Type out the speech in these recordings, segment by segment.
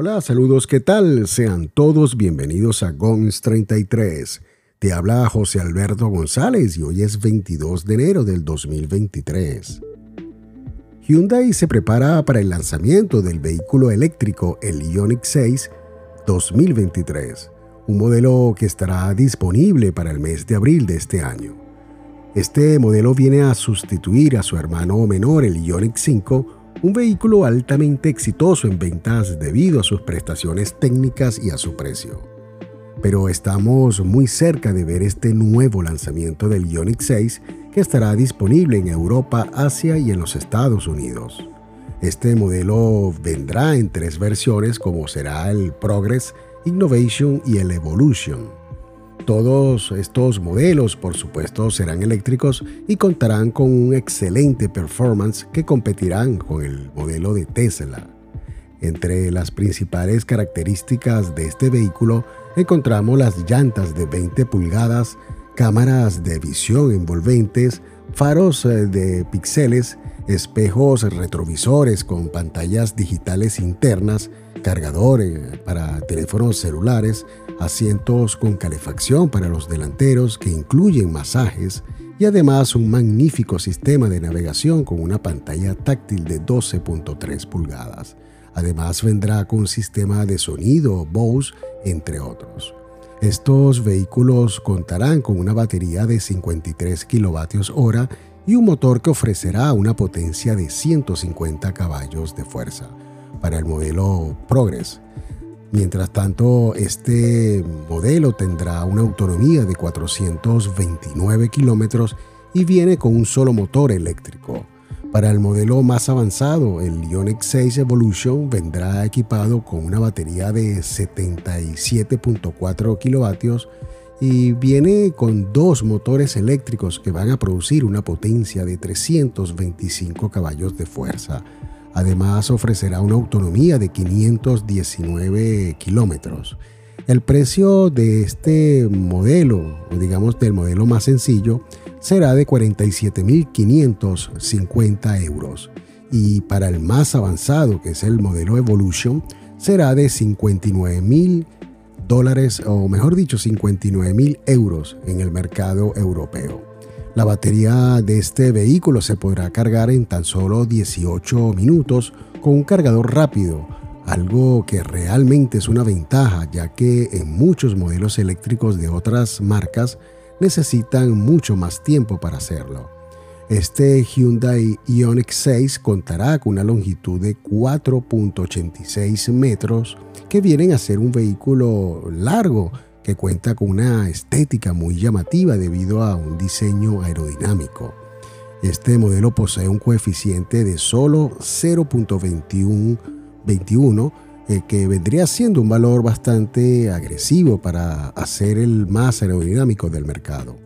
Hola, saludos, ¿qué tal? Sean todos bienvenidos a GONS 33. Te habla José Alberto González y hoy es 22 de enero del 2023. Hyundai se prepara para el lanzamiento del vehículo eléctrico el Ioniq 6 2023, un modelo que estará disponible para el mes de abril de este año. Este modelo viene a sustituir a su hermano menor, el Ioniq 5, un vehículo altamente exitoso en ventas debido a sus prestaciones técnicas y a su precio. Pero estamos muy cerca de ver este nuevo lanzamiento del Ioniq 6 que estará disponible en Europa, Asia y en los Estados Unidos. Este modelo vendrá en tres versiones como será el Progress, Innovation y el Evolution. Todos estos modelos, por supuesto, serán eléctricos y contarán con un excelente performance que competirán con el modelo de Tesla. Entre las principales características de este vehículo encontramos las llantas de 20 pulgadas, cámaras de visión envolventes, faros eh, de píxeles, espejos retrovisores con pantallas digitales internas, cargadores para teléfonos celulares, asientos con calefacción para los delanteros que incluyen masajes y además un magnífico sistema de navegación con una pantalla táctil de 12.3 pulgadas. Además vendrá con sistema de sonido Bose, entre otros. Estos vehículos contarán con una batería de 53 kWh y un motor que ofrecerá una potencia de 150 caballos de fuerza para el modelo Progress Mientras tanto, este modelo tendrá una autonomía de 429 kilómetros y viene con un solo motor eléctrico. Para el modelo más avanzado, el Ioniq 6 Evolution vendrá equipado con una batería de 77.4 kilovatios y viene con dos motores eléctricos que van a producir una potencia de 325 caballos de fuerza Además ofrecerá una autonomía de 519 kilómetros. El precio de este modelo, digamos del modelo más sencillo, será de 47.550 euros. Y para el más avanzado, que es el modelo Evolution, será de 59.000 dólares, o mejor dicho, 59.000 euros en el mercado europeo. La batería de este vehículo se podrá cargar en tan solo 18 minutos con un cargador rápido, algo que realmente es una ventaja ya que en muchos modelos eléctricos de otras marcas necesitan mucho más tiempo para hacerlo. Este Hyundai Ioniq 6 contará con una longitud de 4.86 metros que vienen a ser un vehículo largo que cuenta con una estética muy llamativa debido a un diseño aerodinámico. Este modelo posee un coeficiente de solo 0.21, eh, que vendría siendo un valor bastante agresivo para hacer el más aerodinámico del mercado.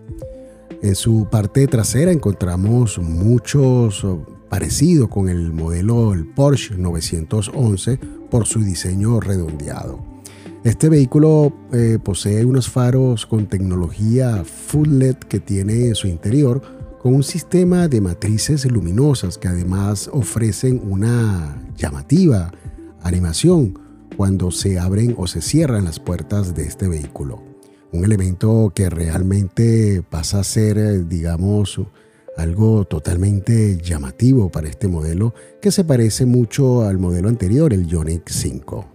En su parte trasera encontramos muchos oh, parecidos con el modelo el Porsche 911 por su diseño redondeado. Este vehículo eh, posee unos faros con tecnología Full LED que tiene en su interior con un sistema de matrices luminosas que además ofrecen una llamativa animación cuando se abren o se cierran las puertas de este vehículo. Un elemento que realmente pasa a ser, eh, digamos, algo totalmente llamativo para este modelo que se parece mucho al modelo anterior, el Ioniq 5.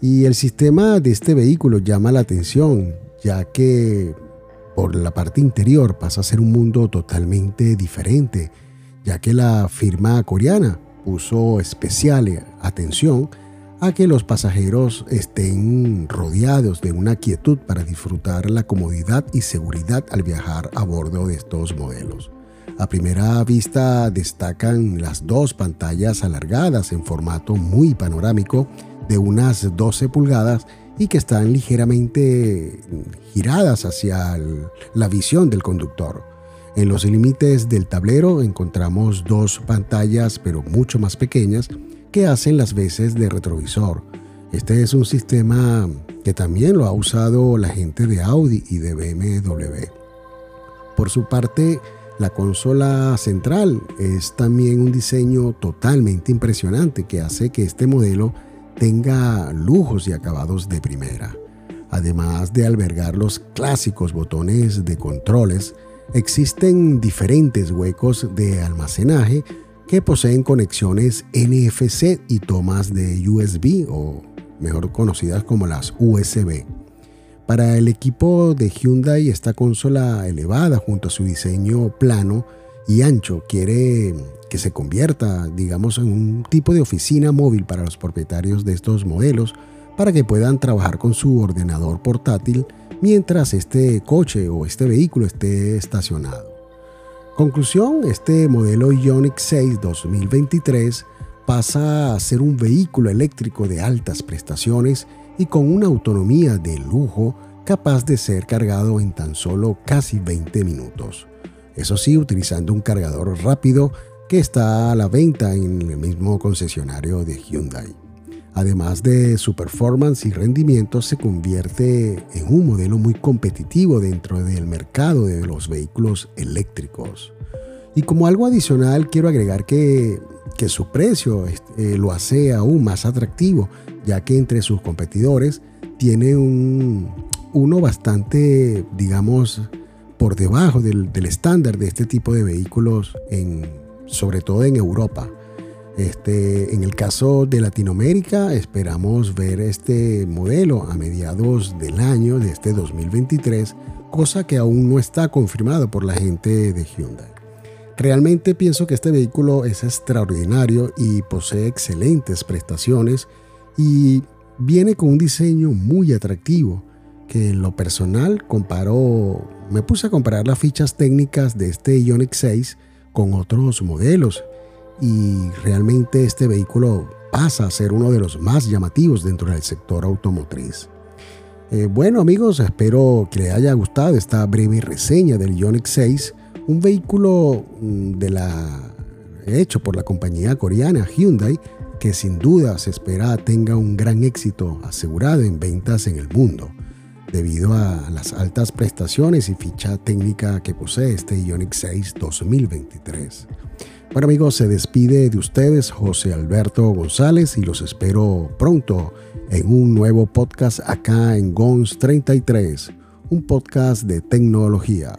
Y el sistema de este vehículo llama la atención, ya que por la parte interior pasa a ser un mundo totalmente diferente, ya que la firma coreana puso especial atención a que los pasajeros estén rodeados de una quietud para disfrutar la comodidad y seguridad al viajar a bordo de estos modelos. A primera vista destacan las dos pantallas alargadas en formato muy panorámico de unas 12 pulgadas y que están ligeramente giradas hacia la visión del conductor. En los límites del tablero encontramos dos pantallas pero mucho más pequeñas que hacen las veces de retrovisor. Este es un sistema que también lo ha usado la gente de Audi y de BMW. Por su parte, la consola central es también un diseño totalmente impresionante que hace que este modelo tenga lujos y acabados de primera. Además de albergar los clásicos botones de controles, existen diferentes huecos de almacenaje que poseen conexiones NFC y tomas de USB o mejor conocidas como las USB. Para el equipo de Hyundai esta consola elevada junto a su diseño plano y ancho quiere que se convierta, digamos, en un tipo de oficina móvil para los propietarios de estos modelos para que puedan trabajar con su ordenador portátil mientras este coche o este vehículo esté estacionado. Conclusión, este modelo Ioniq 6 2023 pasa a ser un vehículo eléctrico de altas prestaciones y con una autonomía de lujo capaz de ser cargado en tan solo casi 20 minutos. Eso sí, utilizando un cargador rápido que está a la venta en el mismo concesionario de Hyundai. Además de su performance y rendimiento, se convierte en un modelo muy competitivo dentro del mercado de los vehículos eléctricos. Y como algo adicional, quiero agregar que, su precio eh, lo hace aún más atractivo, ya que entre sus competidores tiene un, uno bastante, digamos, por debajo del, del estándar de este tipo de vehículos, en, sobre todo en Europa. Este, en el caso de Latinoamérica, esperamos ver este modelo a mediados del año de este 2023, cosa que aún no está confirmado por la gente de Hyundai. Realmente pienso que este vehículo es extraordinario y posee excelentes prestaciones y viene con un diseño muy atractivo que en lo personal comparo, me puse a comparar las fichas técnicas de este Ioniq 6 con otros modelos y realmente este vehículo pasa a ser uno de los más llamativos dentro del sector automotriz. Eh, bueno amigos, espero que les haya gustado esta breve reseña del Ioniq 6, un vehículo mm, de la, hecho por la compañía coreana Hyundai que sin duda se espera tenga un gran éxito asegurado en ventas en el mundo, debido a las altas prestaciones y ficha técnica que posee este Ioniq 6 2023. Bueno amigos, se despide de ustedes José Alberto González y los espero pronto en un nuevo podcast acá en GONS 33, un podcast de tecnología.